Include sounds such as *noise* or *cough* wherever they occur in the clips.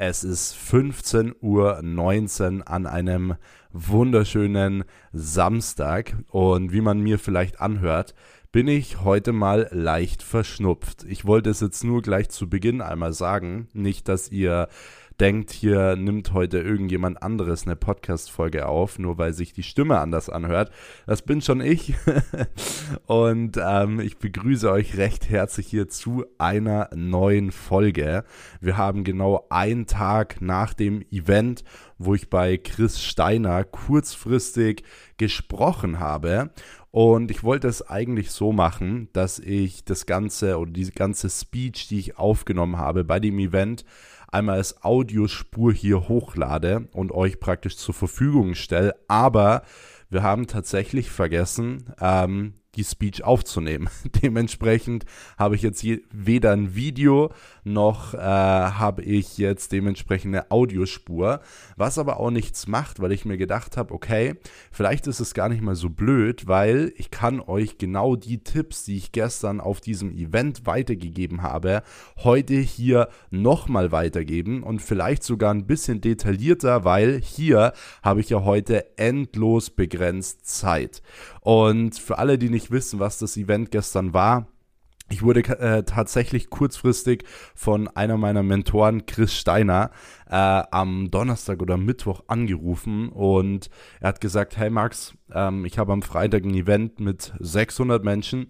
Es ist 15.19 Uhr an einem wunderschönen Samstag und wie man mir vielleicht anhört, bin ich heute mal leicht verschnupft. Ich wollte es jetzt nur gleich zu Beginn einmal sagen, nicht, dass ihr denkt, hier nimmt heute irgendjemand anderes eine Podcast-Folge auf, nur weil sich die Stimme anders anhört. Das bin schon ich. *laughs* Und ähm, ich begrüße euch recht herzlich hier zu einer neuen Folge. Wir haben genau einen Tag nach dem Event, wo ich bei Chris Steiner kurzfristig gesprochen habe. Und ich wollte es eigentlich so machen, dass ich das Ganze oder diese ganze Speech, die ich aufgenommen habe bei dem Event, einmal als Audiospur hier hochlade und euch praktisch zur Verfügung stelle. Aber wir haben tatsächlich vergessen, ähm, die Speech aufzunehmen. *laughs* Dementsprechend habe ich jetzt weder ein Video noch äh, habe ich jetzt dementsprechend eine Audiospur, was aber auch nichts macht, weil ich mir gedacht habe, okay, vielleicht ist es gar nicht mal so blöd, weil ich kann euch genau die Tipps, die ich gestern auf diesem Event weitergegeben habe, heute hier nochmal weitergeben und vielleicht sogar ein bisschen detaillierter, weil hier habe ich ja heute endlos begrenzt Zeit. Und für alle, die nicht wissen, was das Event gestern war, ich wurde äh, tatsächlich kurzfristig von einer meiner Mentoren, Chris Steiner, äh, am Donnerstag oder Mittwoch angerufen und er hat gesagt, hey Max, ähm, ich habe am Freitag ein Event mit 600 Menschen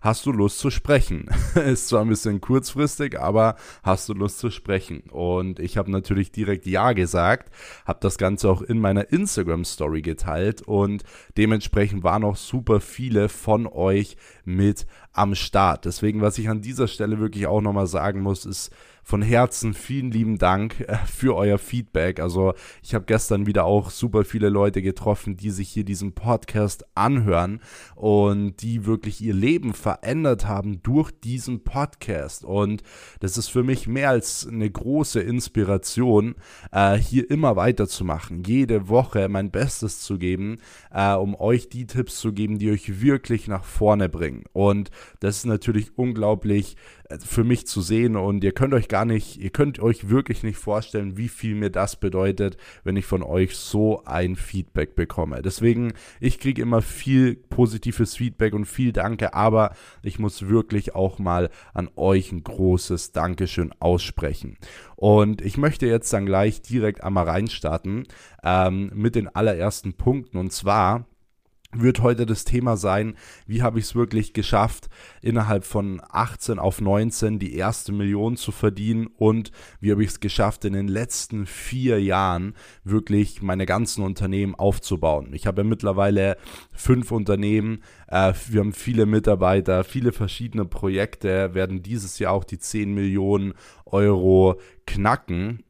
hast du Lust zu sprechen? *laughs* Ist zwar ein bisschen kurzfristig, aber hast du Lust zu sprechen? Und ich habe natürlich direkt Ja gesagt, habe das Ganze auch in meiner Instagram-Story geteilt und dementsprechend waren auch super viele von euch mit am Start. Deswegen, was ich an dieser Stelle wirklich auch nochmal sagen muss, ist, von Herzen vielen lieben Dank äh, für euer Feedback. Also ich habe gestern wieder auch super viele Leute getroffen, die sich hier diesen Podcast anhören und die wirklich ihr Leben verändert haben durch diesen Podcast. Und das ist für mich mehr als eine große Inspiration, äh, hier immer weiterzumachen, jede Woche mein Bestes zu geben, äh, um euch die Tipps zu geben, die euch wirklich nach vorne bringen. Und das ist natürlich unglaublich für mich zu sehen und ihr könnt euch gar nicht, ihr könnt euch wirklich nicht vorstellen, wie viel mir das bedeutet, wenn ich von euch so ein Feedback bekomme. Deswegen, ich kriege immer viel positives Feedback und viel Danke, aber ich muss wirklich auch mal an euch ein großes Dankeschön aussprechen. Und ich möchte jetzt dann gleich direkt einmal reinstarten ähm, mit den allerersten Punkten und zwar wird heute das Thema sein, wie habe ich es wirklich geschafft, innerhalb von 18 auf 19 die erste Million zu verdienen und wie habe ich es geschafft, in den letzten vier Jahren wirklich meine ganzen Unternehmen aufzubauen. Ich habe ja mittlerweile fünf Unternehmen, äh, wir haben viele Mitarbeiter, viele verschiedene Projekte, werden dieses Jahr auch die 10 Millionen Euro knacken.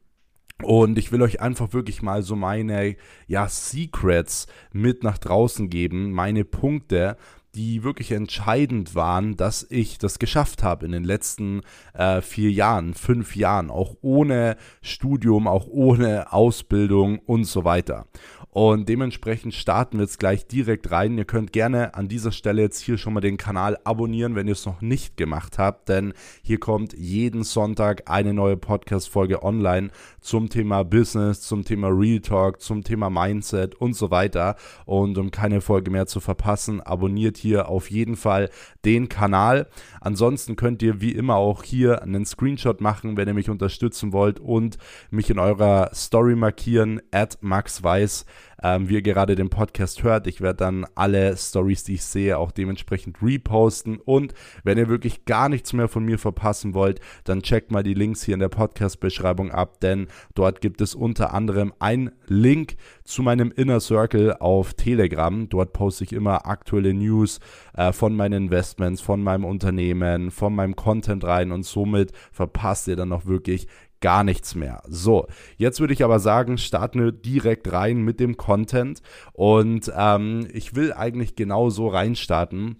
Und ich will euch einfach wirklich mal so meine, ja, Secrets mit nach draußen geben, meine Punkte, die wirklich entscheidend waren, dass ich das geschafft habe in den letzten äh, vier Jahren, fünf Jahren, auch ohne Studium, auch ohne Ausbildung und so weiter. Und dementsprechend starten wir jetzt gleich direkt rein. Ihr könnt gerne an dieser Stelle jetzt hier schon mal den Kanal abonnieren, wenn ihr es noch nicht gemacht habt, denn hier kommt jeden Sonntag eine neue Podcast-Folge online zum Thema Business, zum Thema Real Talk, zum Thema Mindset und so weiter. Und um keine Folge mehr zu verpassen, abonniert hier auf jeden Fall den Kanal. Ansonsten könnt ihr wie immer auch hier einen Screenshot machen, wenn ihr mich unterstützen wollt und mich in eurer Story markieren, at Max Weiß ähm, wie ihr gerade den Podcast hört. Ich werde dann alle Stories, die ich sehe, auch dementsprechend reposten. Und wenn ihr wirklich gar nichts mehr von mir verpassen wollt, dann checkt mal die Links hier in der Podcast-Beschreibung ab, denn dort gibt es unter anderem einen Link zu meinem Inner Circle auf Telegram. Dort poste ich immer aktuelle News äh, von meinen Investments, von meinem Unternehmen, von meinem Content rein und somit verpasst ihr dann auch wirklich gar nichts mehr. So, jetzt würde ich aber sagen, starten wir direkt rein mit dem Content und ähm, ich will eigentlich genau so reinstarten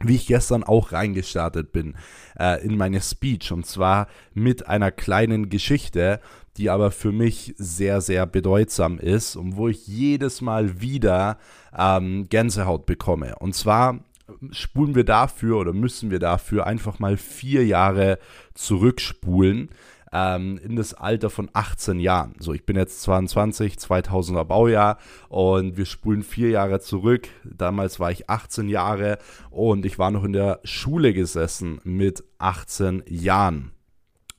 wie ich gestern auch reingestartet bin äh, in meine Speech und zwar mit einer kleinen Geschichte, die aber für mich sehr, sehr bedeutsam ist und wo ich jedes Mal wieder ähm, Gänsehaut bekomme. Und zwar spulen wir dafür oder müssen wir dafür einfach mal vier Jahre zurückspulen ähm, in das Alter von 18 Jahren. So, ich bin jetzt 22, 2000er Baujahr und wir spulen vier Jahre zurück. Damals war ich 18 Jahre und ich war noch in der Schule gesessen mit 18 Jahren.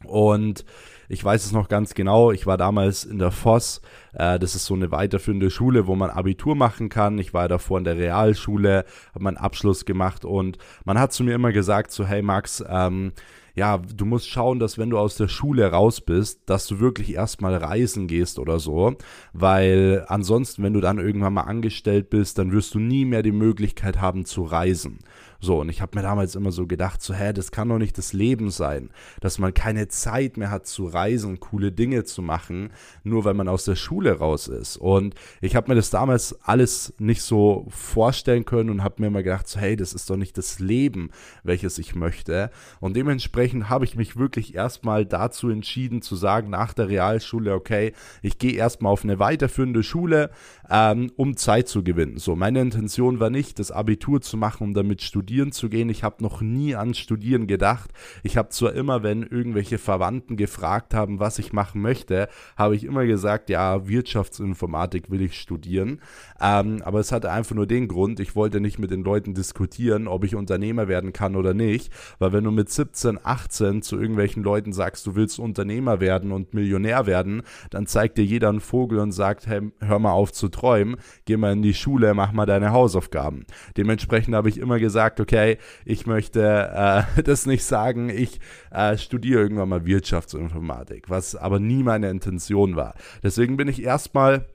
Und ich weiß es noch ganz genau. Ich war damals in der Voss. Äh, das ist so eine weiterführende Schule, wo man Abitur machen kann. Ich war davor in der Realschule, habe meinen Abschluss gemacht und man hat zu mir immer gesagt, so hey Max, ähm, ja, du musst schauen, dass wenn du aus der Schule raus bist, dass du wirklich erstmal reisen gehst oder so, weil ansonsten, wenn du dann irgendwann mal angestellt bist, dann wirst du nie mehr die Möglichkeit haben zu reisen. So, und ich habe mir damals immer so gedacht, so, hä, das kann doch nicht das Leben sein, dass man keine Zeit mehr hat zu reisen, coole Dinge zu machen, nur weil man aus der Schule raus ist. Und ich habe mir das damals alles nicht so vorstellen können und habe mir immer gedacht, so, hey, das ist doch nicht das Leben, welches ich möchte. Und dementsprechend habe ich mich wirklich erstmal dazu entschieden zu sagen, nach der Realschule, okay, ich gehe erstmal auf eine weiterführende Schule, ähm, um Zeit zu gewinnen. So, meine Intention war nicht, das Abitur zu machen, um damit studieren studieren zu gehen. Ich habe noch nie an Studieren gedacht. Ich habe zwar immer, wenn irgendwelche Verwandten gefragt haben, was ich machen möchte, habe ich immer gesagt, ja, Wirtschaftsinformatik will ich studieren. Ähm, aber es hatte einfach nur den Grund, ich wollte nicht mit den Leuten diskutieren, ob ich Unternehmer werden kann oder nicht. Weil wenn du mit 17, 18 zu irgendwelchen Leuten sagst, du willst Unternehmer werden und Millionär werden, dann zeigt dir jeder einen Vogel und sagt, hey, hör mal auf zu träumen, geh mal in die Schule, mach mal deine Hausaufgaben. Dementsprechend habe ich immer gesagt, sagt, okay, ich möchte äh, *laughs* das nicht sagen, ich äh, studiere irgendwann mal Wirtschaftsinformatik, was aber nie meine Intention war. Deswegen bin ich erstmal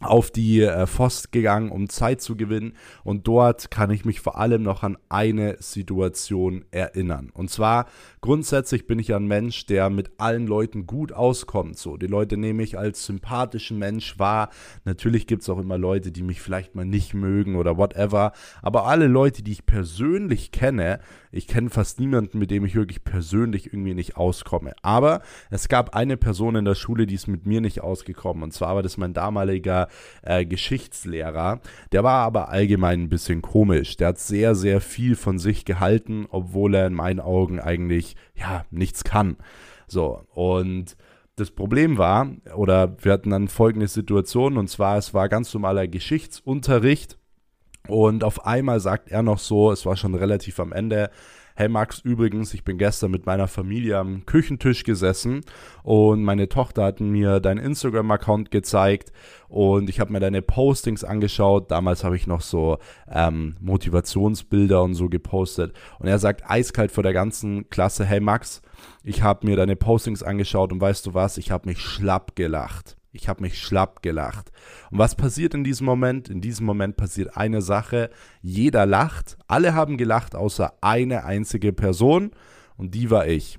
auf die äh, gegangen, um Zeit zu gewinnen. Und dort kann ich mich vor allem noch an eine Situation erinnern. Und zwar grundsätzlich bin ich ein Mensch, der mit allen Leuten gut auskommt. So, die Leute nehme ich als sympathischen Mensch wahr. Natürlich gibt es auch immer Leute, die mich vielleicht mal nicht mögen oder whatever. Aber alle Leute, die ich persönlich kenne, ich kenne fast niemanden, mit dem ich wirklich persönlich irgendwie nicht auskomme. Aber es gab eine Person in der Schule, die ist mit mir nicht ausgekommen. Und zwar war das mein damaliger äh, Geschichtslehrer. Der war aber allgemein ein bisschen komisch. Der hat sehr, sehr viel von sich gehalten, obwohl er in meinen Augen eigentlich, ja, nichts kann. So, und das Problem war, oder wir hatten dann folgende Situation, und zwar, es war ganz normaler Geschichtsunterricht und auf einmal sagt er noch so, es war schon relativ am Ende, hey Max, übrigens, ich bin gestern mit meiner Familie am Küchentisch gesessen und meine Tochter hat mir deinen Instagram-Account gezeigt und ich habe mir deine Postings angeschaut. Damals habe ich noch so ähm, Motivationsbilder und so gepostet. Und er sagt eiskalt vor der ganzen Klasse, hey Max, ich habe mir deine Postings angeschaut und weißt du was, ich habe mich schlapp gelacht. Ich habe mich schlapp gelacht. Und was passiert in diesem Moment? In diesem Moment passiert eine Sache. Jeder lacht. Alle haben gelacht, außer eine einzige Person. Und die war ich.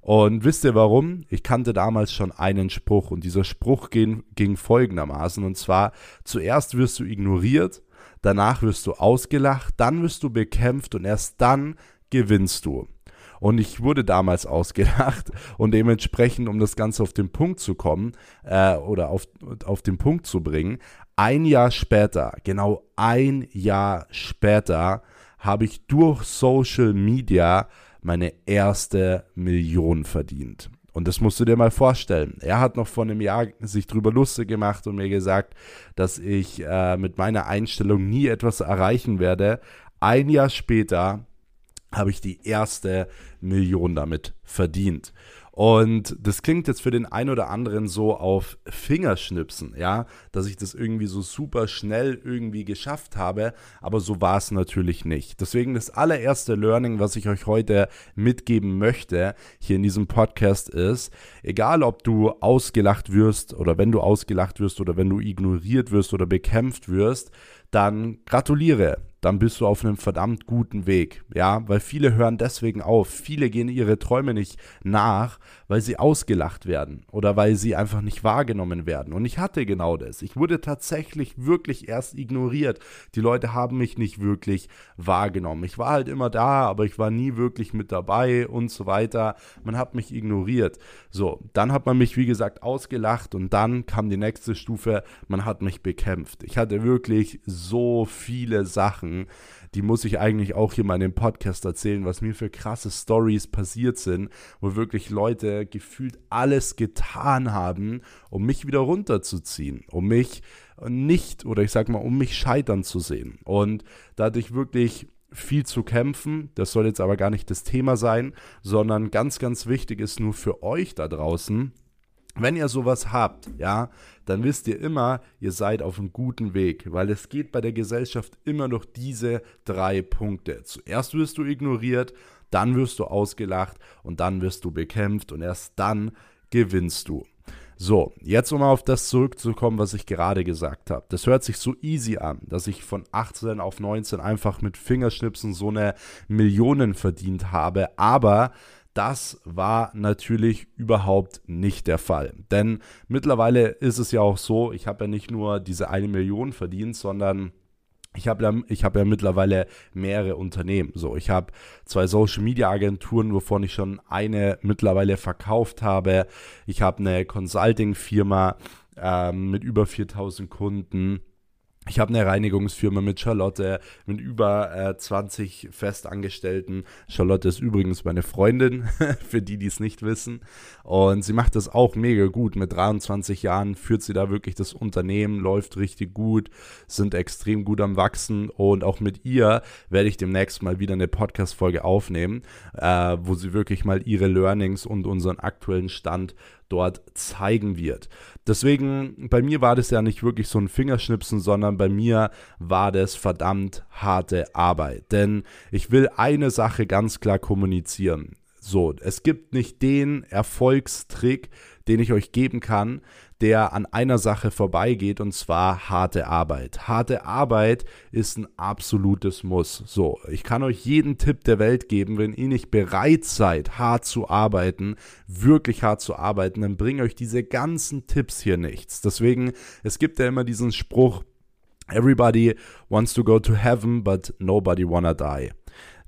Und wisst ihr warum? Ich kannte damals schon einen Spruch. Und dieser Spruch ging, ging folgendermaßen. Und zwar, zuerst wirst du ignoriert, danach wirst du ausgelacht, dann wirst du bekämpft und erst dann gewinnst du. Und ich wurde damals ausgedacht und dementsprechend, um das Ganze auf den Punkt zu kommen äh, oder auf, auf den Punkt zu bringen, ein Jahr später, genau ein Jahr später, habe ich durch Social Media meine erste Million verdient. Und das musst du dir mal vorstellen. Er hat noch vor einem Jahr sich drüber lustig gemacht und mir gesagt, dass ich äh, mit meiner Einstellung nie etwas erreichen werde. Ein Jahr später habe ich die erste Million damit verdient. Und das klingt jetzt für den einen oder anderen so auf Fingerschnipsen, ja, dass ich das irgendwie so super schnell irgendwie geschafft habe, aber so war es natürlich nicht. Deswegen das allererste Learning, was ich euch heute mitgeben möchte, hier in diesem Podcast ist, egal ob du ausgelacht wirst oder wenn du ausgelacht wirst oder wenn du ignoriert wirst oder bekämpft wirst, dann gratuliere dann bist du auf einem verdammt guten Weg. Ja, weil viele hören deswegen auf. Viele gehen ihre Träume nicht nach, weil sie ausgelacht werden oder weil sie einfach nicht wahrgenommen werden. Und ich hatte genau das. Ich wurde tatsächlich wirklich erst ignoriert. Die Leute haben mich nicht wirklich wahrgenommen. Ich war halt immer da, aber ich war nie wirklich mit dabei und so weiter. Man hat mich ignoriert. So, dann hat man mich, wie gesagt, ausgelacht und dann kam die nächste Stufe. Man hat mich bekämpft. Ich hatte wirklich so viele Sachen sagen, die muss ich eigentlich auch hier mal in dem Podcast erzählen, was mir für krasse Stories passiert sind, wo wirklich Leute gefühlt alles getan haben, um mich wieder runterzuziehen, um mich nicht oder ich sag mal, um mich scheitern zu sehen. Und da hatte ich wirklich viel zu kämpfen. Das soll jetzt aber gar nicht das Thema sein, sondern ganz, ganz wichtig ist nur für euch da draußen, wenn ihr sowas habt, ja, dann wisst ihr immer, ihr seid auf einem guten Weg, weil es geht bei der Gesellschaft immer noch diese drei Punkte. Zuerst wirst du ignoriert, dann wirst du ausgelacht und dann wirst du bekämpft und erst dann gewinnst du. So, jetzt um auf das zurückzukommen, was ich gerade gesagt habe. Das hört sich so easy an, dass ich von 18 auf 19 einfach mit Fingerschnipsen so eine Millionen verdient habe, aber das war natürlich überhaupt nicht der Fall. Denn mittlerweile ist es ja auch so, ich habe ja nicht nur diese eine Million verdient, sondern ich habe ja, hab ja mittlerweile mehrere Unternehmen. So, ich habe zwei Social Media Agenturen, wovon ich schon eine mittlerweile verkauft habe. Ich habe eine Consulting Firma äh, mit über 4000 Kunden. Ich habe eine Reinigungsfirma mit Charlotte, mit über äh, 20 Festangestellten. Charlotte ist übrigens meine Freundin, *laughs* für die, die es nicht wissen. Und sie macht das auch mega gut. Mit 23 Jahren führt sie da wirklich das Unternehmen, läuft richtig gut, sind extrem gut am Wachsen. Und auch mit ihr werde ich demnächst mal wieder eine Podcast-Folge aufnehmen, äh, wo sie wirklich mal ihre Learnings und unseren aktuellen Stand dort zeigen wird. Deswegen, bei mir war das ja nicht wirklich so ein Fingerschnipsen, sondern bei mir war das verdammt harte Arbeit. Denn ich will eine Sache ganz klar kommunizieren. So, es gibt nicht den Erfolgstrick, den ich euch geben kann, der an einer Sache vorbeigeht und zwar harte Arbeit. Harte Arbeit ist ein absolutes Muss. So, ich kann euch jeden Tipp der Welt geben, wenn ihr nicht bereit seid, hart zu arbeiten, wirklich hart zu arbeiten, dann bringen euch diese ganzen Tipps hier nichts. Deswegen, es gibt ja immer diesen Spruch, Everybody wants to go to heaven, but nobody wanna die.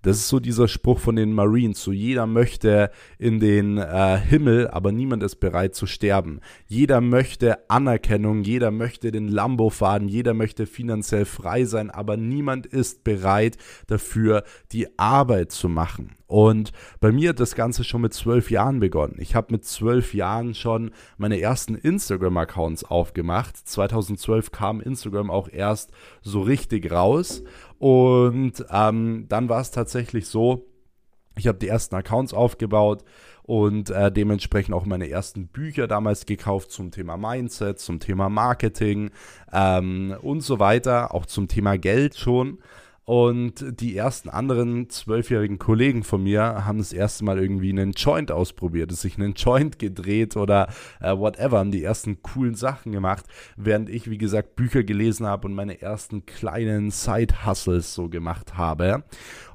Das ist so dieser Spruch von den Marines. So jeder möchte in den äh, Himmel, aber niemand ist bereit zu sterben. Jeder möchte Anerkennung, jeder möchte den Lambo fahren, jeder möchte finanziell frei sein, aber niemand ist bereit dafür, die Arbeit zu machen. Und bei mir hat das Ganze schon mit zwölf Jahren begonnen. Ich habe mit zwölf Jahren schon meine ersten Instagram-Accounts aufgemacht. 2012 kam Instagram auch erst so richtig raus. Und ähm, dann war es tatsächlich so, ich habe die ersten Accounts aufgebaut und äh, dementsprechend auch meine ersten Bücher damals gekauft zum Thema Mindset, zum Thema Marketing ähm, und so weiter, auch zum Thema Geld schon. Und die ersten anderen zwölfjährigen Kollegen von mir haben das erste Mal irgendwie einen Joint ausprobiert, sich einen Joint gedreht oder äh, whatever, haben die ersten coolen Sachen gemacht, während ich, wie gesagt, Bücher gelesen habe und meine ersten kleinen Side-Hustles so gemacht habe.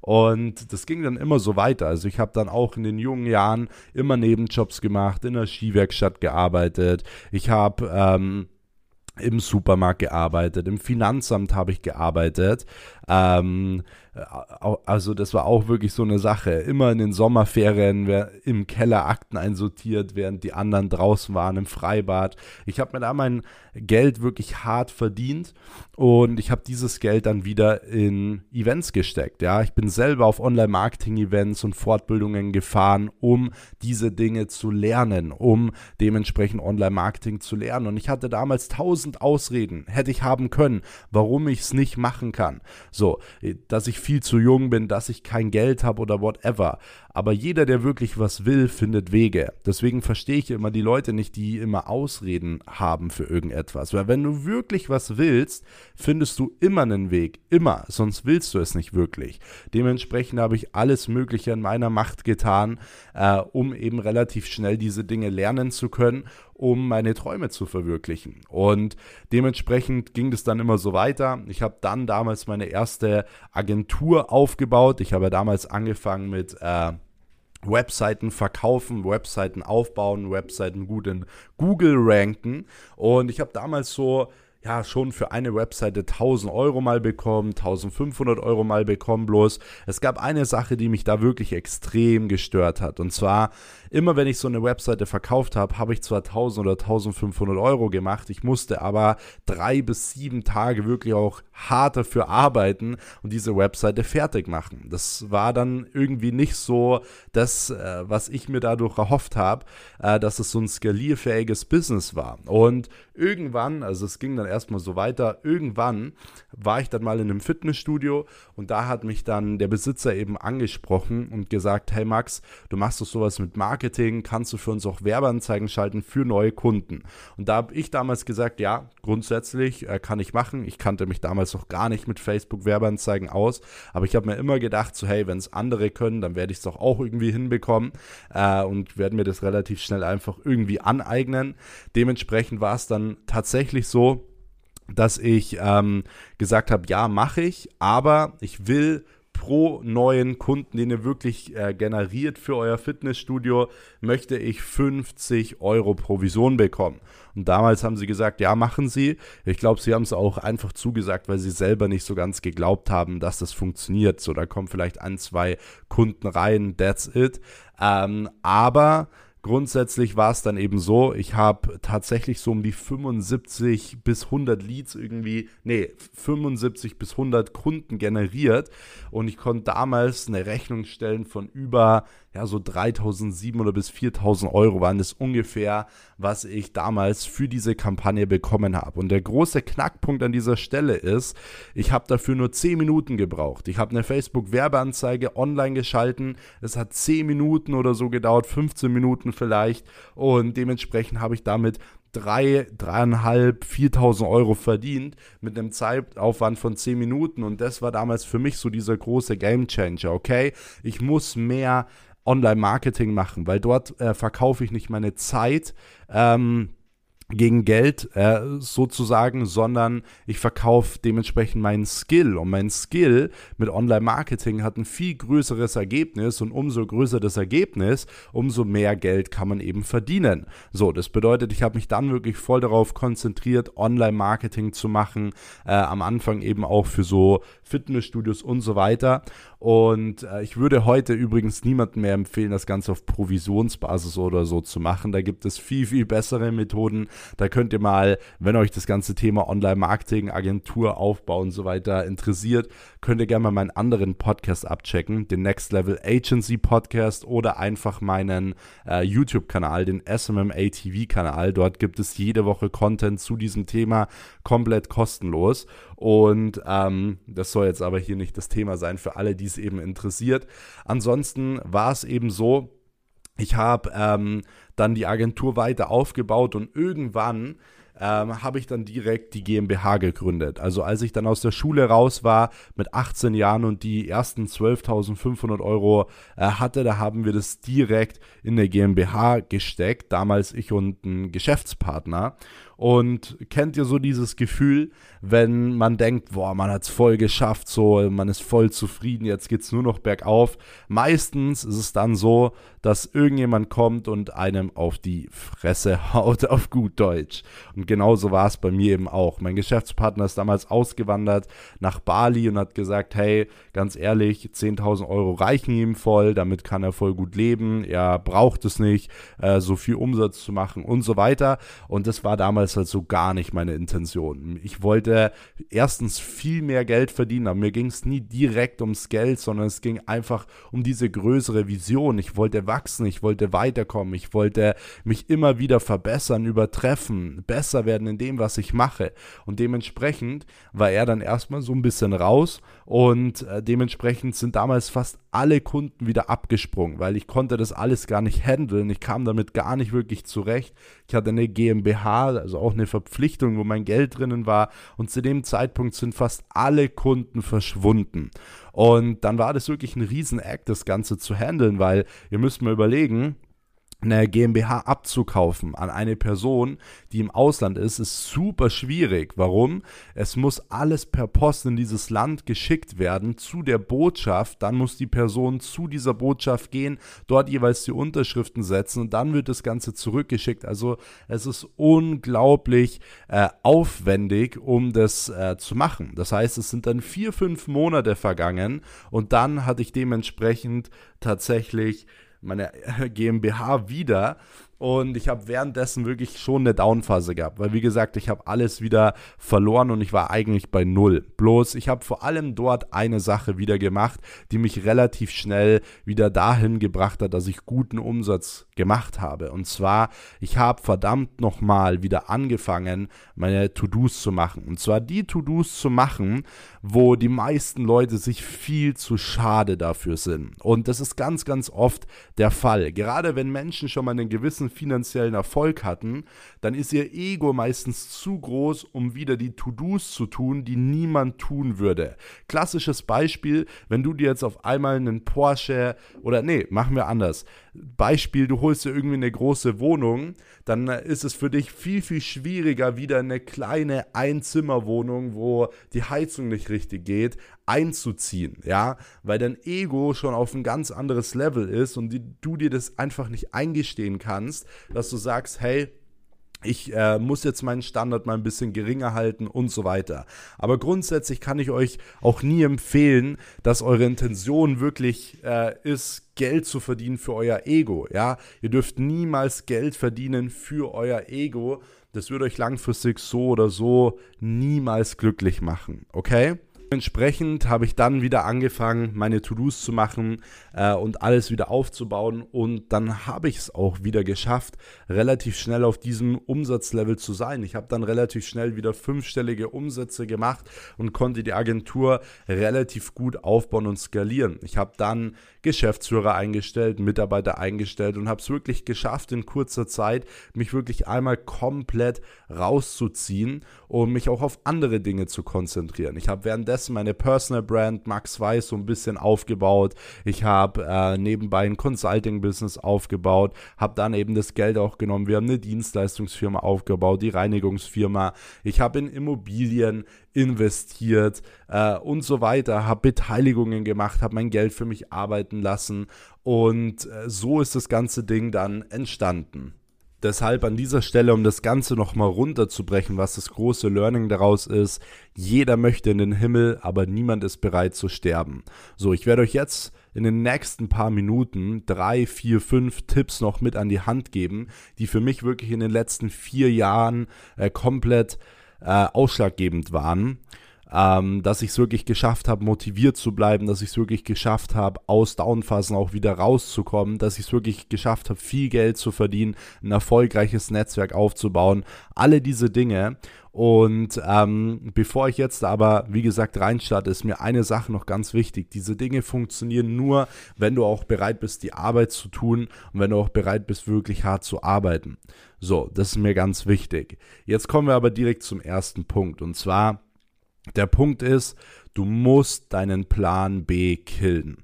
Und das ging dann immer so weiter. Also ich habe dann auch in den jungen Jahren immer Nebenjobs gemacht, in der Skiwerkstatt gearbeitet. Ich habe ähm, im Supermarkt gearbeitet, im Finanzamt habe ich gearbeitet. Ähm, also das war auch wirklich so eine Sache. Immer in den Sommerferien im Keller Akten einsortiert, während die anderen draußen waren im Freibad. Ich habe mir da mein Geld wirklich hart verdient und ich habe dieses Geld dann wieder in Events gesteckt. Ja, ich bin selber auf Online-Marketing-Events und Fortbildungen gefahren, um diese Dinge zu lernen, um dementsprechend Online-Marketing zu lernen. Und ich hatte damals tausend Ausreden, hätte ich haben können, warum ich es nicht machen kann. So, dass ich viel zu jung bin, dass ich kein Geld habe oder whatever. Aber jeder, der wirklich was will, findet Wege. Deswegen verstehe ich immer die Leute nicht, die immer Ausreden haben für irgendetwas. Weil wenn du wirklich was willst, findest du immer einen Weg. Immer. Sonst willst du es nicht wirklich. Dementsprechend habe ich alles Mögliche in meiner Macht getan, äh, um eben relativ schnell diese Dinge lernen zu können um meine Träume zu verwirklichen. Und dementsprechend ging das dann immer so weiter. Ich habe dann damals meine erste Agentur aufgebaut. Ich habe damals angefangen mit äh, Webseiten verkaufen, Webseiten aufbauen, Webseiten gut in Google ranken. Und ich habe damals so ja schon für eine Webseite 1000 Euro mal bekommen, 1500 Euro mal bekommen bloß. Es gab eine Sache, die mich da wirklich extrem gestört hat. Und zwar, immer wenn ich so eine Webseite verkauft habe, habe ich zwar 1000 oder 1500 Euro gemacht, ich musste aber drei bis sieben Tage wirklich auch hart dafür arbeiten und diese Webseite fertig machen. Das war dann irgendwie nicht so das, äh, was ich mir dadurch erhofft habe, äh, dass es so ein skalierfähiges Business war. Und irgendwann, also es ging dann erstmal so weiter, irgendwann war ich dann mal in einem Fitnessstudio und da hat mich dann der Besitzer eben angesprochen und gesagt, hey Max, du machst doch sowas mit Marketing, kannst du für uns auch Werbeanzeigen schalten für neue Kunden? Und da habe ich damals gesagt, ja, grundsätzlich äh, kann ich machen. Ich kannte mich damals noch gar nicht mit Facebook Werbeanzeigen aus, aber ich habe mir immer gedacht, so hey, wenn es andere können, dann werde ich es doch auch irgendwie hinbekommen äh, und werde mir das relativ schnell einfach irgendwie aneignen. Dementsprechend war es dann tatsächlich so, dass ich ähm, gesagt habe, ja, mache ich, aber ich will pro neuen Kunden, den ihr wirklich äh, generiert für euer Fitnessstudio, möchte ich 50 Euro Provision bekommen. Und damals haben sie gesagt, ja, machen sie. Ich glaube, sie haben es auch einfach zugesagt, weil sie selber nicht so ganz geglaubt haben, dass das funktioniert. So, da kommen vielleicht ein, zwei Kunden rein, that's it. Ähm, aber Grundsätzlich war es dann eben so, ich habe tatsächlich so um die 75 bis 100 Leads irgendwie, nee, 75 bis 100 Kunden generiert. Und ich konnte damals eine Rechnung stellen von über ja, so 3700 bis 4000 Euro waren das ungefähr, was ich damals für diese Kampagne bekommen habe. Und der große Knackpunkt an dieser Stelle ist, ich habe dafür nur 10 Minuten gebraucht. Ich habe eine Facebook-Werbeanzeige online geschalten. Es hat 10 Minuten oder so gedauert, 15 Minuten vielleicht. Und dementsprechend habe ich damit drei, dreieinhalb, 4.000 Euro verdient mit einem Zeitaufwand von 10 Minuten und das war damals für mich so dieser große Game Changer, okay? Ich muss mehr Online-Marketing machen, weil dort äh, verkaufe ich nicht meine Zeit. Ähm, gegen Geld äh, sozusagen, sondern ich verkaufe dementsprechend meinen Skill. Und mein Skill mit Online-Marketing hat ein viel größeres Ergebnis und umso größer das Ergebnis, umso mehr Geld kann man eben verdienen. So, das bedeutet, ich habe mich dann wirklich voll darauf konzentriert, Online-Marketing zu machen. Äh, am Anfang eben auch für so Fitnessstudios und so weiter. Und äh, ich würde heute übrigens niemandem mehr empfehlen, das Ganze auf Provisionsbasis oder so zu machen. Da gibt es viel, viel bessere Methoden. Da könnt ihr mal, wenn euch das ganze Thema Online-Marketing, Agentur, Aufbau und so weiter interessiert, könnt ihr gerne mal meinen anderen Podcast abchecken, den Next Level Agency Podcast oder einfach meinen äh, YouTube-Kanal, den SMMA TV-Kanal. Dort gibt es jede Woche Content zu diesem Thema komplett kostenlos. Und ähm, das soll jetzt aber hier nicht das Thema sein für alle, die es eben interessiert. Ansonsten war es eben so, ich habe ähm, dann die Agentur weiter aufgebaut und irgendwann ähm, habe ich dann direkt die GmbH gegründet. Also als ich dann aus der Schule raus war mit 18 Jahren und die ersten 12.500 Euro äh, hatte, da haben wir das direkt in der GmbH gesteckt. Damals ich und ein Geschäftspartner. Und kennt ihr so dieses Gefühl, wenn man denkt, boah, man hat es voll geschafft, so, man ist voll zufrieden, jetzt geht es nur noch bergauf. Meistens ist es dann so, dass irgendjemand kommt und einem auf die Fresse *laughs* haut, auf gut Deutsch. Und genauso war es bei mir eben auch. Mein Geschäftspartner ist damals ausgewandert nach Bali und hat gesagt, hey, ganz ehrlich, 10.000 Euro reichen ihm voll, damit kann er voll gut leben, er braucht es nicht, äh, so viel Umsatz zu machen und so weiter. Und das war damals damals halt so gar nicht meine Intention. Ich wollte erstens viel mehr Geld verdienen, aber mir ging es nie direkt ums Geld, sondern es ging einfach um diese größere Vision. Ich wollte wachsen, ich wollte weiterkommen, ich wollte mich immer wieder verbessern, übertreffen, besser werden in dem, was ich mache. Und dementsprechend war er dann erstmal so ein bisschen raus und äh, dementsprechend sind damals fast alle Kunden wieder abgesprungen, weil ich konnte das alles gar nicht handeln. Ich kam damit gar nicht wirklich zurecht. Ich hatte eine GmbH, also auch eine Verpflichtung, wo mein Geld drinnen war. Und zu dem Zeitpunkt sind fast alle Kunden verschwunden. Und dann war das wirklich ein Riesen-Act, das Ganze zu handeln, weil ihr müsst mal überlegen, eine GmbH abzukaufen an eine Person, die im Ausland ist, ist super schwierig. Warum? Es muss alles per Post in dieses Land geschickt werden zu der Botschaft. Dann muss die Person zu dieser Botschaft gehen, dort jeweils die Unterschriften setzen und dann wird das Ganze zurückgeschickt. Also es ist unglaublich äh, aufwendig, um das äh, zu machen. Das heißt, es sind dann vier, fünf Monate vergangen und dann hatte ich dementsprechend tatsächlich meine *laughs* GmbH wieder und ich habe währenddessen wirklich schon eine Downphase gehabt, weil wie gesagt, ich habe alles wieder verloren und ich war eigentlich bei Null. Bloß ich habe vor allem dort eine Sache wieder gemacht, die mich relativ schnell wieder dahin gebracht hat, dass ich guten Umsatz gemacht habe. Und zwar, ich habe verdammt nochmal wieder angefangen, meine To-Dos zu machen. Und zwar die To-Dos zu machen, wo die meisten Leute sich viel zu schade dafür sind. Und das ist ganz, ganz oft der Fall. Gerade wenn Menschen schon mal einen gewissen gewissen finanziellen Erfolg hatten, dann ist ihr Ego meistens zu groß, um wieder die To-Dos zu tun, die niemand tun würde. Klassisches Beispiel, wenn du dir jetzt auf einmal einen Porsche oder nee, machen wir anders. Beispiel, du holst dir irgendwie eine große Wohnung, dann ist es für dich viel, viel schwieriger, wieder eine kleine Einzimmerwohnung, wo die Heizung nicht richtig geht, einzuziehen, ja, weil dein Ego schon auf ein ganz anderes Level ist und die, du dir das einfach nicht eingestehen kannst, dass du sagst, hey, ich äh, muss jetzt meinen Standard mal ein bisschen geringer halten und so weiter. Aber grundsätzlich kann ich euch auch nie empfehlen, dass eure Intention wirklich äh, ist, Geld zu verdienen für euer Ego. Ja, ihr dürft niemals Geld verdienen für euer Ego. Das wird euch langfristig so oder so niemals glücklich machen. Okay? Entsprechend habe ich dann wieder angefangen, meine To-Dos zu machen äh, und alles wieder aufzubauen. Und dann habe ich es auch wieder geschafft, relativ schnell auf diesem Umsatzlevel zu sein. Ich habe dann relativ schnell wieder fünfstellige Umsätze gemacht und konnte die Agentur relativ gut aufbauen und skalieren. Ich habe dann Geschäftsführer eingestellt, Mitarbeiter eingestellt und habe es wirklich geschafft, in kurzer Zeit mich wirklich einmal komplett rauszuziehen und mich auch auf andere Dinge zu konzentrieren. Ich habe währenddessen meine Personal Brand Max Weiß so ein bisschen aufgebaut. Ich habe äh, nebenbei ein Consulting-Business aufgebaut, habe dann eben das Geld auch genommen. Wir haben eine Dienstleistungsfirma aufgebaut, die Reinigungsfirma. Ich habe in Immobilien investiert äh, und so weiter, habe Beteiligungen gemacht, habe mein Geld für mich arbeiten lassen und äh, so ist das ganze Ding dann entstanden. Deshalb an dieser Stelle, um das Ganze nochmal runterzubrechen, was das große Learning daraus ist, jeder möchte in den Himmel, aber niemand ist bereit zu sterben. So, ich werde euch jetzt in den nächsten paar Minuten drei, vier, fünf Tipps noch mit an die Hand geben, die für mich wirklich in den letzten vier Jahren äh, komplett äh, ausschlaggebend waren. Ähm, dass ich es wirklich geschafft habe, motiviert zu bleiben, dass ich es wirklich geschafft habe, aus Downphasen auch wieder rauszukommen, dass ich es wirklich geschafft habe, viel Geld zu verdienen, ein erfolgreiches Netzwerk aufzubauen, alle diese Dinge. Und ähm, bevor ich jetzt aber, wie gesagt, reinstarte, ist mir eine Sache noch ganz wichtig. Diese Dinge funktionieren nur, wenn du auch bereit bist, die Arbeit zu tun und wenn du auch bereit bist, wirklich hart zu arbeiten. So, das ist mir ganz wichtig. Jetzt kommen wir aber direkt zum ersten Punkt. Und zwar, der Punkt ist, du musst deinen Plan B killen.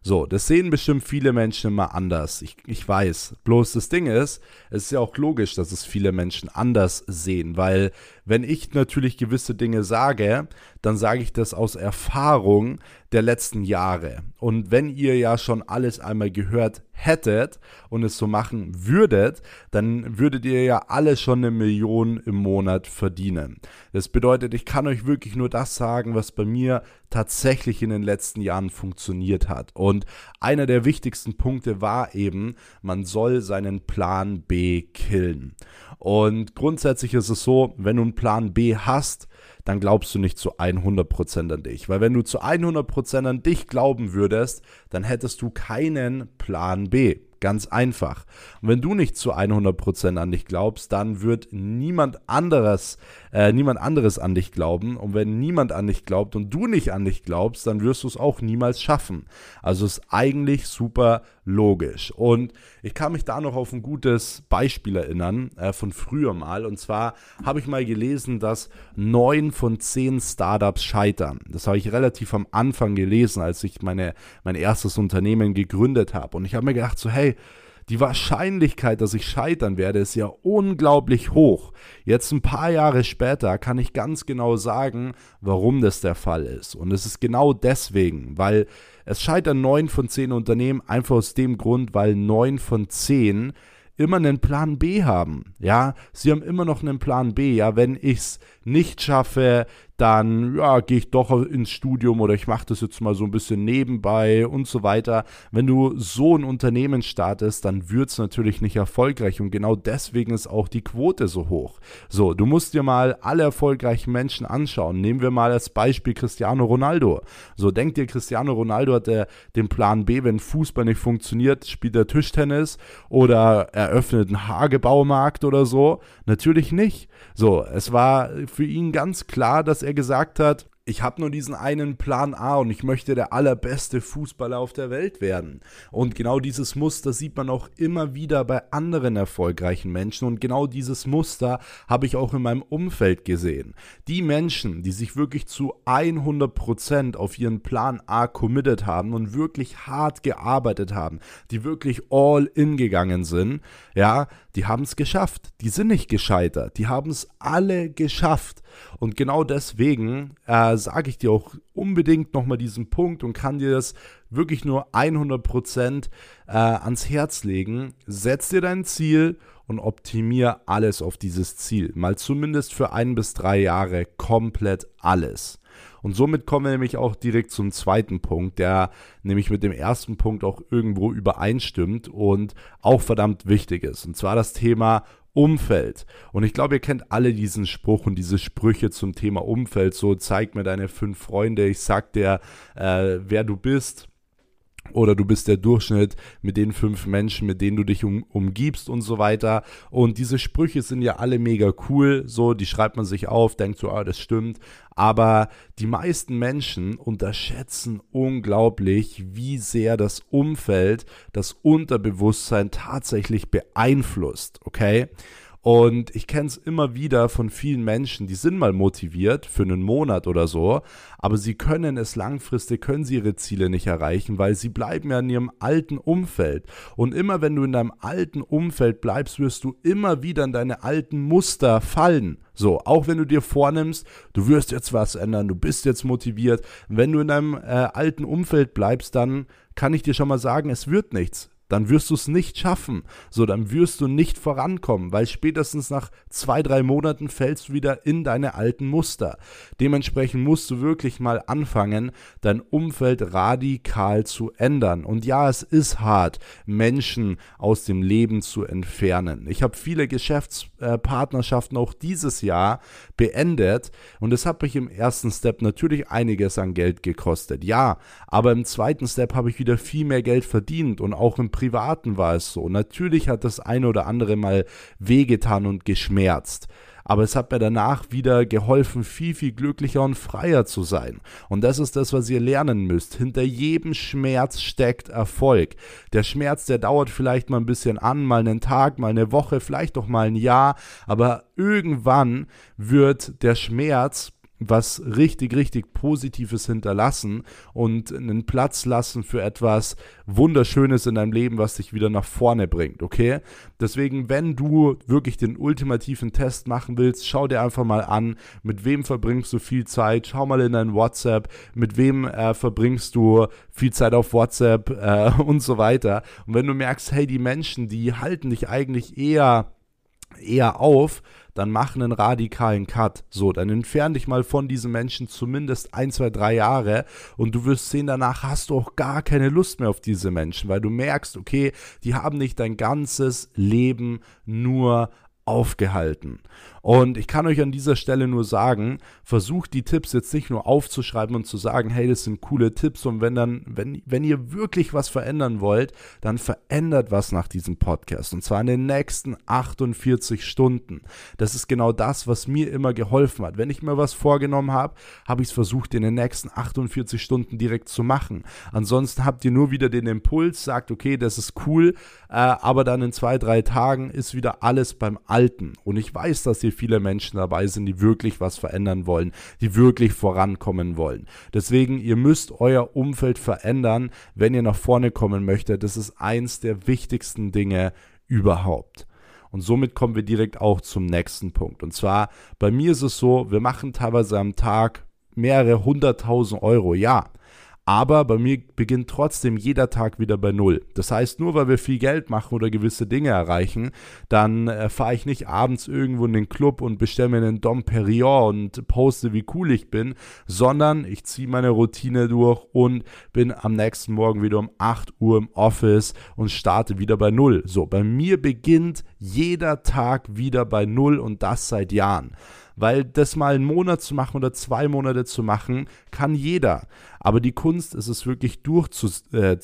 So, das sehen bestimmt viele Menschen immer anders. Ich, ich weiß. Bloß das Ding ist, es ist ja auch logisch, dass es viele Menschen anders sehen, weil wenn ich natürlich gewisse Dinge sage, dann sage ich das aus Erfahrung der letzten Jahre. Und wenn ihr ja schon alles einmal gehört hättet und es so machen würdet, dann würdet ihr ja alle schon eine Million im Monat verdienen. Das bedeutet, ich kann euch wirklich nur das sagen, was bei mir tatsächlich in den letzten Jahren funktioniert hat. Und einer der wichtigsten Punkte war eben, man soll seinen Plan B killen. Und grundsätzlich ist es so, wenn du einen Plan B hast, dann glaubst du nicht zu 100% an dich. Weil wenn du zu 100% an dich glauben würdest, dann hättest du keinen Plan B. Ganz einfach. Und wenn du nicht zu 100% an dich glaubst, dann wird niemand anderes, äh, niemand anderes an dich glauben. Und wenn niemand an dich glaubt und du nicht an dich glaubst, dann wirst du es auch niemals schaffen. Also ist eigentlich super logisch. Und ich kann mich da noch auf ein gutes Beispiel erinnern äh, von früher mal. Und zwar habe ich mal gelesen, dass neun von zehn Startups scheitern. Das habe ich relativ am Anfang gelesen, als ich meine, mein erstes Unternehmen gegründet habe. Und ich habe mir gedacht, so hey, die Wahrscheinlichkeit, dass ich scheitern werde, ist ja unglaublich hoch. Jetzt ein paar Jahre später kann ich ganz genau sagen, warum das der Fall ist. Und es ist genau deswegen, weil es scheitern neun von zehn Unternehmen einfach aus dem Grund, weil neun von zehn immer einen Plan B haben. Ja, sie haben immer noch einen Plan B. Ja, wenn ich es nicht schaffe, dann ja, gehe ich doch ins Studium oder ich mache das jetzt mal so ein bisschen nebenbei und so weiter. Wenn du so ein Unternehmen startest, dann wird es natürlich nicht erfolgreich und genau deswegen ist auch die Quote so hoch. So, du musst dir mal alle erfolgreichen Menschen anschauen. Nehmen wir mal als Beispiel Cristiano Ronaldo. So, denk dir, Cristiano Ronaldo hat der, den Plan B, wenn Fußball nicht funktioniert, spielt er Tischtennis oder eröffnet einen Hagebaumarkt oder so. Natürlich nicht. So, es war für ihn ganz klar, dass er gesagt hat, ich habe nur diesen einen Plan A und ich möchte der allerbeste Fußballer auf der Welt werden. Und genau dieses Muster sieht man auch immer wieder bei anderen erfolgreichen Menschen und genau dieses Muster habe ich auch in meinem Umfeld gesehen. Die Menschen, die sich wirklich zu 100% auf ihren Plan A committed haben und wirklich hart gearbeitet haben, die wirklich all in gegangen sind, ja, die haben es geschafft. Die sind nicht gescheitert. Die haben es alle geschafft. Und genau deswegen äh, sage ich dir auch unbedingt nochmal diesen Punkt und kann dir das wirklich nur 100% äh, ans Herz legen. Setz dir dein Ziel und optimier alles auf dieses Ziel. Mal zumindest für ein bis drei Jahre komplett alles. Und somit kommen wir nämlich auch direkt zum zweiten Punkt, der nämlich mit dem ersten Punkt auch irgendwo übereinstimmt und auch verdammt wichtig ist. Und zwar das Thema Umfeld. Und ich glaube, ihr kennt alle diesen Spruch und diese Sprüche zum Thema Umfeld. So, zeig mir deine fünf Freunde, ich sag dir, äh, wer du bist oder du bist der Durchschnitt mit den fünf Menschen, mit denen du dich um, umgibst und so weiter. Und diese Sprüche sind ja alle mega cool, so, die schreibt man sich auf, denkt so, ah, das stimmt. Aber die meisten Menschen unterschätzen unglaublich, wie sehr das Umfeld, das Unterbewusstsein tatsächlich beeinflusst, okay? Und ich kenne es immer wieder von vielen Menschen, die sind mal motiviert für einen Monat oder so, aber sie können es langfristig, können sie ihre Ziele nicht erreichen, weil sie bleiben ja in ihrem alten Umfeld. Und immer wenn du in deinem alten Umfeld bleibst, wirst du immer wieder in deine alten Muster fallen. So, auch wenn du dir vornimmst, du wirst jetzt was ändern, du bist jetzt motiviert. Wenn du in deinem äh, alten Umfeld bleibst, dann kann ich dir schon mal sagen, es wird nichts dann wirst du es nicht schaffen. So, dann wirst du nicht vorankommen, weil spätestens nach zwei, drei Monaten fällst du wieder in deine alten Muster. Dementsprechend musst du wirklich mal anfangen, dein Umfeld radikal zu ändern. Und ja, es ist hart, Menschen aus dem Leben zu entfernen. Ich habe viele Geschäftspartnerschaften auch dieses Jahr beendet und es hat mich im ersten Step natürlich einiges an Geld gekostet. Ja, aber im zweiten Step habe ich wieder viel mehr Geld verdient und auch im Privaten war es so. Natürlich hat das eine oder andere mal wehgetan und geschmerzt. Aber es hat mir danach wieder geholfen, viel, viel glücklicher und freier zu sein. Und das ist das, was ihr lernen müsst. Hinter jedem Schmerz steckt Erfolg. Der Schmerz, der dauert vielleicht mal ein bisschen an, mal einen Tag, mal eine Woche, vielleicht doch mal ein Jahr. Aber irgendwann wird der Schmerz was richtig, richtig Positives hinterlassen und einen Platz lassen für etwas Wunderschönes in deinem Leben, was dich wieder nach vorne bringt, okay? Deswegen, wenn du wirklich den ultimativen Test machen willst, schau dir einfach mal an, mit wem verbringst du viel Zeit, schau mal in dein WhatsApp, mit wem äh, verbringst du viel Zeit auf WhatsApp äh, *laughs* und so weiter. Und wenn du merkst, hey, die Menschen, die halten dich eigentlich eher eher auf, dann mach einen radikalen Cut. So, dann entfern dich mal von diesen Menschen zumindest ein, zwei, drei Jahre und du wirst sehen, danach hast du auch gar keine Lust mehr auf diese Menschen, weil du merkst, okay, die haben nicht dein ganzes Leben nur aufgehalten. Und ich kann euch an dieser Stelle nur sagen, versucht die Tipps jetzt nicht nur aufzuschreiben und zu sagen, hey, das sind coole Tipps und wenn dann, wenn, wenn ihr wirklich was verändern wollt, dann verändert was nach diesem Podcast und zwar in den nächsten 48 Stunden. Das ist genau das, was mir immer geholfen hat. Wenn ich mir was vorgenommen habe, habe ich es versucht, in den nächsten 48 Stunden direkt zu machen. Ansonsten habt ihr nur wieder den Impuls, sagt, okay, das ist cool, äh, aber dann in zwei, drei Tagen ist wieder alles beim Alten. Und ich weiß, dass hier viele Menschen dabei sind, die wirklich was verändern wollen, die wirklich vorankommen wollen. Deswegen, ihr müsst euer Umfeld verändern, wenn ihr nach vorne kommen möchtet. Das ist eins der wichtigsten Dinge überhaupt. Und somit kommen wir direkt auch zum nächsten Punkt. Und zwar, bei mir ist es so, wir machen teilweise am Tag mehrere hunderttausend Euro. Ja, aber bei mir beginnt trotzdem jeder Tag wieder bei Null. Das heißt, nur weil wir viel Geld machen oder gewisse Dinge erreichen, dann äh, fahre ich nicht abends irgendwo in den Club und bestelle mir einen Dom Perignon und poste, wie cool ich bin, sondern ich ziehe meine Routine durch und bin am nächsten Morgen wieder um 8 Uhr im Office und starte wieder bei Null. So, bei mir beginnt jeder Tag wieder bei Null und das seit Jahren weil das mal einen Monat zu machen oder zwei Monate zu machen, kann jeder. Aber die Kunst ist es wirklich durchzu, äh,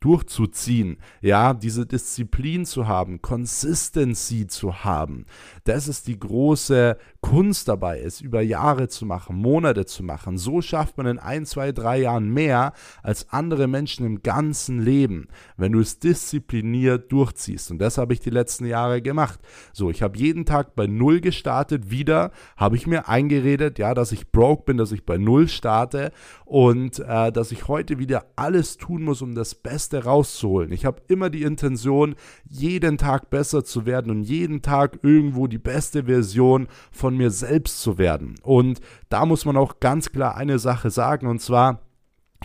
durchzuziehen, ja, diese Disziplin zu haben, Consistency zu haben. Das ist die große Kunst dabei, es über Jahre zu machen, Monate zu machen. So schafft man in ein, zwei, drei Jahren mehr als andere Menschen im ganzen Leben, wenn du es diszipliniert durchziehst. Und das habe ich die letzten Jahre gemacht. So, ich habe jeden Tag bei Null gestartet, wieder habe ich mir eingeredet, ja, dass ich broke bin, dass ich bei Null starte und äh, dass ich heute wieder alles tun muss, um das Beste rauszuholen. Ich habe immer die Intention, jeden Tag besser zu werden und jeden Tag irgendwo die beste Version von mir selbst zu werden. Und da muss man auch ganz klar eine Sache sagen, und zwar,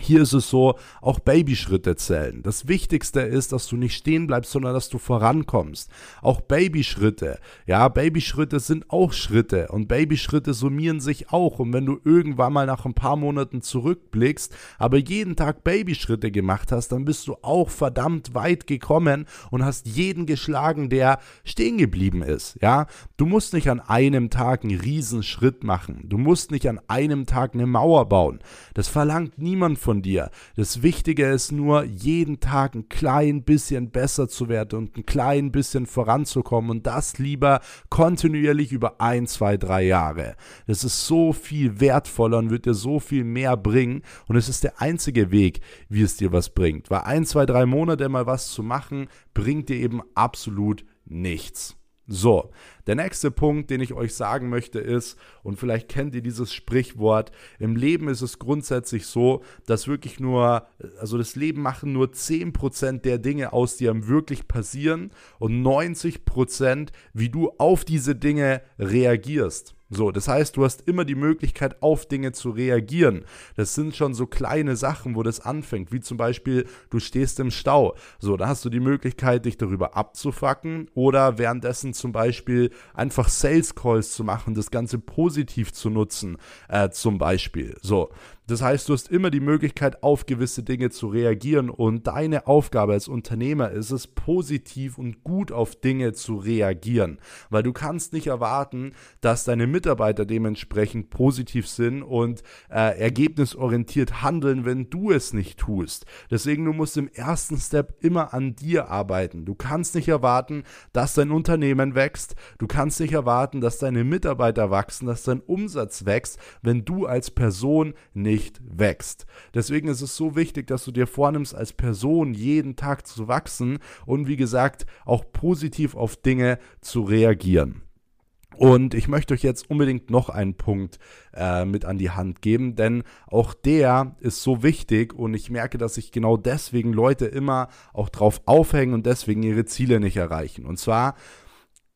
hier ist es so, auch Babyschritte zählen. Das Wichtigste ist, dass du nicht stehen bleibst, sondern dass du vorankommst. Auch Babyschritte. Ja, Babyschritte sind auch Schritte und Babyschritte summieren sich auch. Und wenn du irgendwann mal nach ein paar Monaten zurückblickst, aber jeden Tag Babyschritte gemacht hast, dann bist du auch verdammt weit gekommen und hast jeden geschlagen, der stehen geblieben ist. Ja, du musst nicht an einem Tag einen Riesenschritt machen. Du musst nicht an einem Tag eine Mauer bauen. Das verlangt niemand von dir. Das Wichtige ist nur, jeden Tag ein klein bisschen besser zu werden und ein klein bisschen voranzukommen und das lieber kontinuierlich über ein, zwei, drei Jahre. Das ist so viel wertvoller und wird dir so viel mehr bringen und es ist der einzige Weg, wie es dir was bringt. Weil ein, zwei, drei Monate mal was zu machen, bringt dir eben absolut nichts. So, der nächste Punkt, den ich euch sagen möchte, ist, und vielleicht kennt ihr dieses Sprichwort, im Leben ist es grundsätzlich so, dass wirklich nur, also das Leben machen nur 10% der Dinge aus, die einem wirklich passieren und 90%, wie du auf diese Dinge reagierst. So, das heißt, du hast immer die Möglichkeit, auf Dinge zu reagieren. Das sind schon so kleine Sachen, wo das anfängt, wie zum Beispiel, du stehst im Stau. So, da hast du die Möglichkeit, dich darüber abzufacken oder währenddessen zum Beispiel einfach Sales Calls zu machen, das Ganze positiv zu nutzen, äh, zum Beispiel. So, das heißt, du hast immer die Möglichkeit, auf gewisse Dinge zu reagieren und deine Aufgabe als Unternehmer ist es, positiv und gut auf Dinge zu reagieren, weil du kannst nicht erwarten, dass deine Mitarbeiter dementsprechend positiv sind und äh, ergebnisorientiert handeln, wenn du es nicht tust. Deswegen, du musst im ersten Step immer an dir arbeiten. Du kannst nicht erwarten, dass dein Unternehmen wächst. Du kannst nicht erwarten, dass deine Mitarbeiter wachsen, dass dein Umsatz wächst, wenn du als Person nicht nicht wächst. Deswegen ist es so wichtig, dass du dir vornimmst, als Person jeden Tag zu wachsen und wie gesagt auch positiv auf Dinge zu reagieren. Und ich möchte euch jetzt unbedingt noch einen Punkt äh, mit an die Hand geben, denn auch der ist so wichtig und ich merke, dass sich genau deswegen Leute immer auch drauf aufhängen und deswegen ihre Ziele nicht erreichen. Und zwar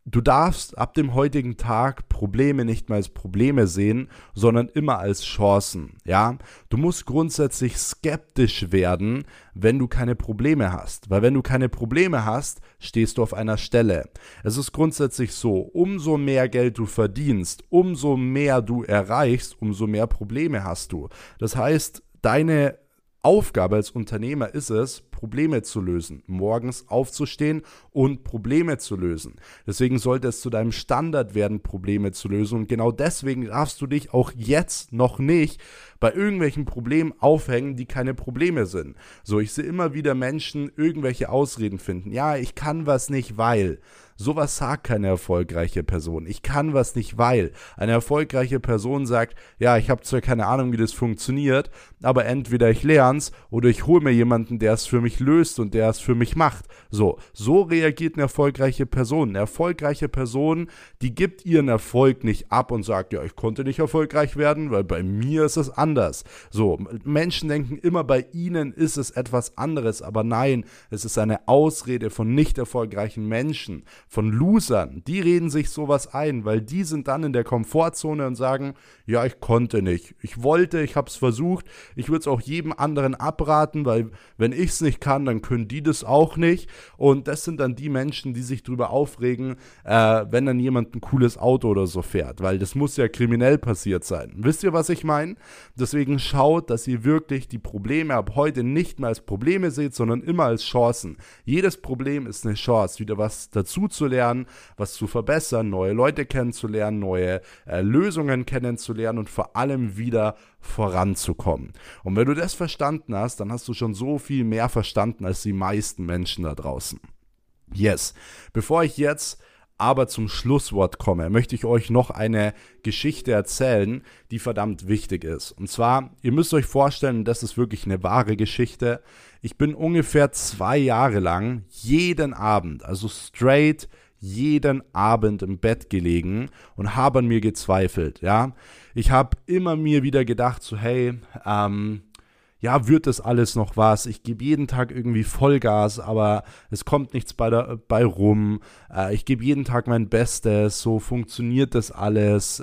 Du darfst ab dem heutigen Tag Probleme nicht mehr als Probleme sehen, sondern immer als Chancen. Ja, du musst grundsätzlich skeptisch werden, wenn du keine Probleme hast, weil wenn du keine Probleme hast, stehst du auf einer Stelle. Es ist grundsätzlich so, umso mehr Geld du verdienst, umso mehr du erreichst, umso mehr Probleme hast du. Das heißt, deine Aufgabe als Unternehmer ist es, Probleme zu lösen, morgens aufzustehen und Probleme zu lösen. Deswegen sollte es zu deinem Standard werden, Probleme zu lösen. Und genau deswegen darfst du dich auch jetzt noch nicht bei irgendwelchen Problemen aufhängen, die keine Probleme sind. So, ich sehe immer wieder Menschen irgendwelche Ausreden finden. Ja, ich kann was nicht, weil. Sowas sagt keine erfolgreiche Person. Ich kann was nicht, weil. Eine erfolgreiche Person sagt, ja, ich habe zwar keine Ahnung, wie das funktioniert, aber entweder ich lern's oder ich hole mir jemanden, der es für mich löst und der es für mich macht. So, so reagiert eine erfolgreiche Person. Eine erfolgreiche Person, die gibt ihren Erfolg nicht ab und sagt, ja, ich konnte nicht erfolgreich werden, weil bei mir ist es anders. So, Menschen denken immer, bei ihnen ist es etwas anderes, aber nein, es ist eine Ausrede von nicht erfolgreichen Menschen, von Losern. Die reden sich sowas ein, weil die sind dann in der Komfortzone und sagen, ja, ich konnte nicht. Ich wollte, ich habe es versucht. Ich würde es auch jedem anderen abraten, weil wenn ich es nicht kann, dann können die das auch nicht. Und das sind dann die Menschen, die sich darüber aufregen, äh, wenn dann jemand ein cooles Auto oder so fährt, weil das muss ja kriminell passiert sein. Wisst ihr, was ich meine? Deswegen schaut, dass ihr wirklich die Probleme ab heute nicht mehr als Probleme seht, sondern immer als Chancen. Jedes Problem ist eine Chance, wieder was dazu zu lernen, was zu verbessern, neue Leute kennenzulernen, neue äh, Lösungen kennenzulernen lernen und vor allem wieder voranzukommen. Und wenn du das verstanden hast, dann hast du schon so viel mehr verstanden als die meisten Menschen da draußen. Yes. Bevor ich jetzt aber zum Schlusswort komme, möchte ich euch noch eine Geschichte erzählen, die verdammt wichtig ist. Und zwar, ihr müsst euch vorstellen, das ist wirklich eine wahre Geschichte. Ich bin ungefähr zwei Jahre lang jeden Abend, also straight jeden Abend im Bett gelegen und habe an mir gezweifelt, ja. Ich habe immer mir wieder gedacht, so hey, ähm, ja, wird das alles noch was? Ich gebe jeden Tag irgendwie Vollgas, aber es kommt nichts bei, der, bei rum. Äh, ich gebe jeden Tag mein Bestes, so funktioniert das alles.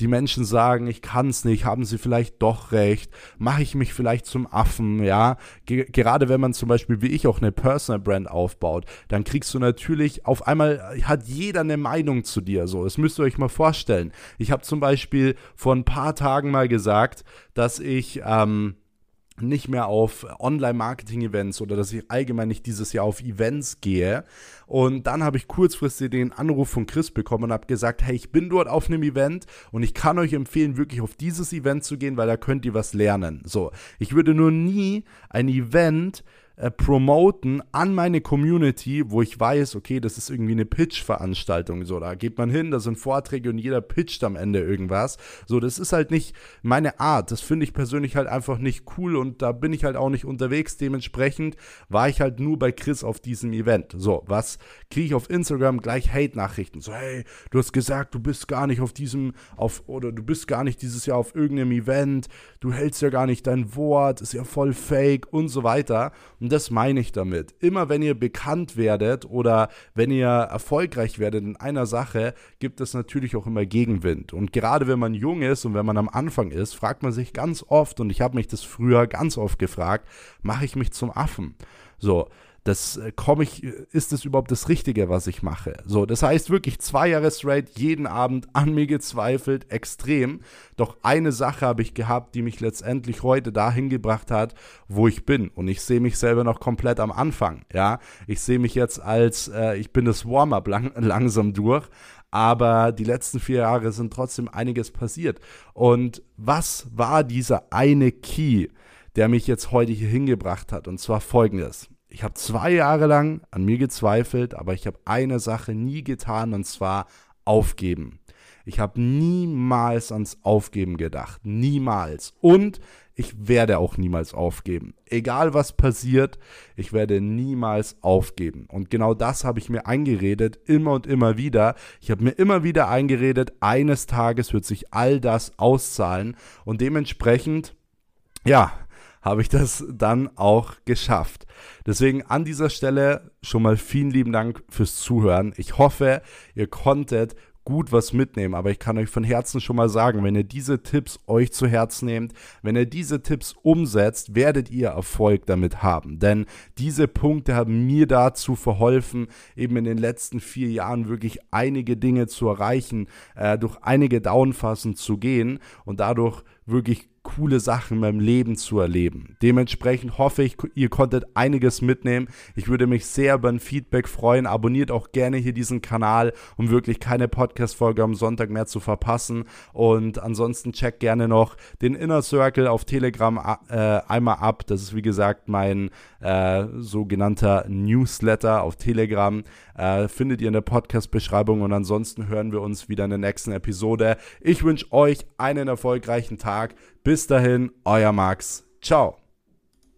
Die Menschen sagen, ich kann es nicht, haben sie vielleicht doch recht, mache ich mich vielleicht zum Affen, ja. Ge gerade wenn man zum Beispiel wie ich auch eine Personal Brand aufbaut, dann kriegst du natürlich, auf einmal hat jeder eine Meinung zu dir, so. Das müsst ihr euch mal vorstellen. Ich habe zum Beispiel vor ein paar Tagen mal gesagt, dass ich, ähm, nicht mehr auf Online-Marketing-Events oder dass ich allgemein nicht dieses Jahr auf Events gehe. Und dann habe ich kurzfristig den Anruf von Chris bekommen und habe gesagt, hey, ich bin dort auf einem Event und ich kann euch empfehlen, wirklich auf dieses Event zu gehen, weil da könnt ihr was lernen. So, ich würde nur nie ein Event äh, promoten an meine Community, wo ich weiß, okay, das ist irgendwie eine Pitch-Veranstaltung. So, da geht man hin, da sind Vorträge und jeder pitcht am Ende irgendwas. So, das ist halt nicht meine Art. Das finde ich persönlich halt einfach nicht cool und da bin ich halt auch nicht unterwegs. Dementsprechend war ich halt nur bei Chris auf diesem Event. So, was kriege ich auf Instagram gleich Hate-Nachrichten? So, hey, du hast gesagt, du bist gar nicht auf diesem, auf, oder du bist gar nicht dieses Jahr auf irgendeinem Event, du hältst ja gar nicht dein Wort, ist ja voll fake und so weiter. Das meine ich damit. Immer wenn ihr bekannt werdet oder wenn ihr erfolgreich werdet in einer Sache, gibt es natürlich auch immer Gegenwind. Und gerade wenn man jung ist und wenn man am Anfang ist, fragt man sich ganz oft, und ich habe mich das früher ganz oft gefragt, mache ich mich zum Affen? So, das äh, ich, ist das überhaupt das Richtige, was ich mache? So, das heißt wirklich zwei Jahre straight, jeden Abend an mir gezweifelt, extrem. Doch eine Sache habe ich gehabt, die mich letztendlich heute dahin gebracht hat, wo ich bin. Und ich sehe mich selber noch komplett am Anfang. Ja, ich sehe mich jetzt als, äh, ich bin das Warm-up lang, *laughs* langsam durch. Aber die letzten vier Jahre sind trotzdem einiges passiert. Und was war dieser eine Key, der mich jetzt heute hier hingebracht hat? Und zwar folgendes ich habe zwei Jahre lang an mir gezweifelt, aber ich habe eine Sache nie getan und zwar aufgeben. Ich habe niemals ans Aufgeben gedacht. Niemals. Und ich werde auch niemals aufgeben. Egal was passiert, ich werde niemals aufgeben. Und genau das habe ich mir eingeredet, immer und immer wieder. Ich habe mir immer wieder eingeredet, eines Tages wird sich all das auszahlen. Und dementsprechend, ja, habe ich das dann auch geschafft. Deswegen an dieser Stelle schon mal vielen lieben Dank fürs Zuhören. Ich hoffe, ihr konntet gut was mitnehmen. Aber ich kann euch von Herzen schon mal sagen, wenn ihr diese Tipps euch zu Herzen nehmt, wenn ihr diese Tipps umsetzt, werdet ihr Erfolg damit haben. Denn diese Punkte haben mir dazu verholfen, eben in den letzten vier Jahren wirklich einige Dinge zu erreichen, äh, durch einige Downphasen zu gehen und dadurch wirklich coole Sachen in meinem Leben zu erleben. Dementsprechend hoffe ich, ihr konntet einiges mitnehmen. Ich würde mich sehr über ein Feedback freuen. Abonniert auch gerne hier diesen Kanal, um wirklich keine Podcast-Folge am Sonntag mehr zu verpassen. Und ansonsten checkt gerne noch den Inner Circle auf Telegram äh, einmal ab. Das ist wie gesagt mein äh, sogenannter Newsletter auf Telegram. Äh, findet ihr in der Podcast-Beschreibung und ansonsten hören wir uns wieder in der nächsten Episode. Ich wünsche euch einen erfolgreichen Tag. Bis dahin, euer Max. Ciao.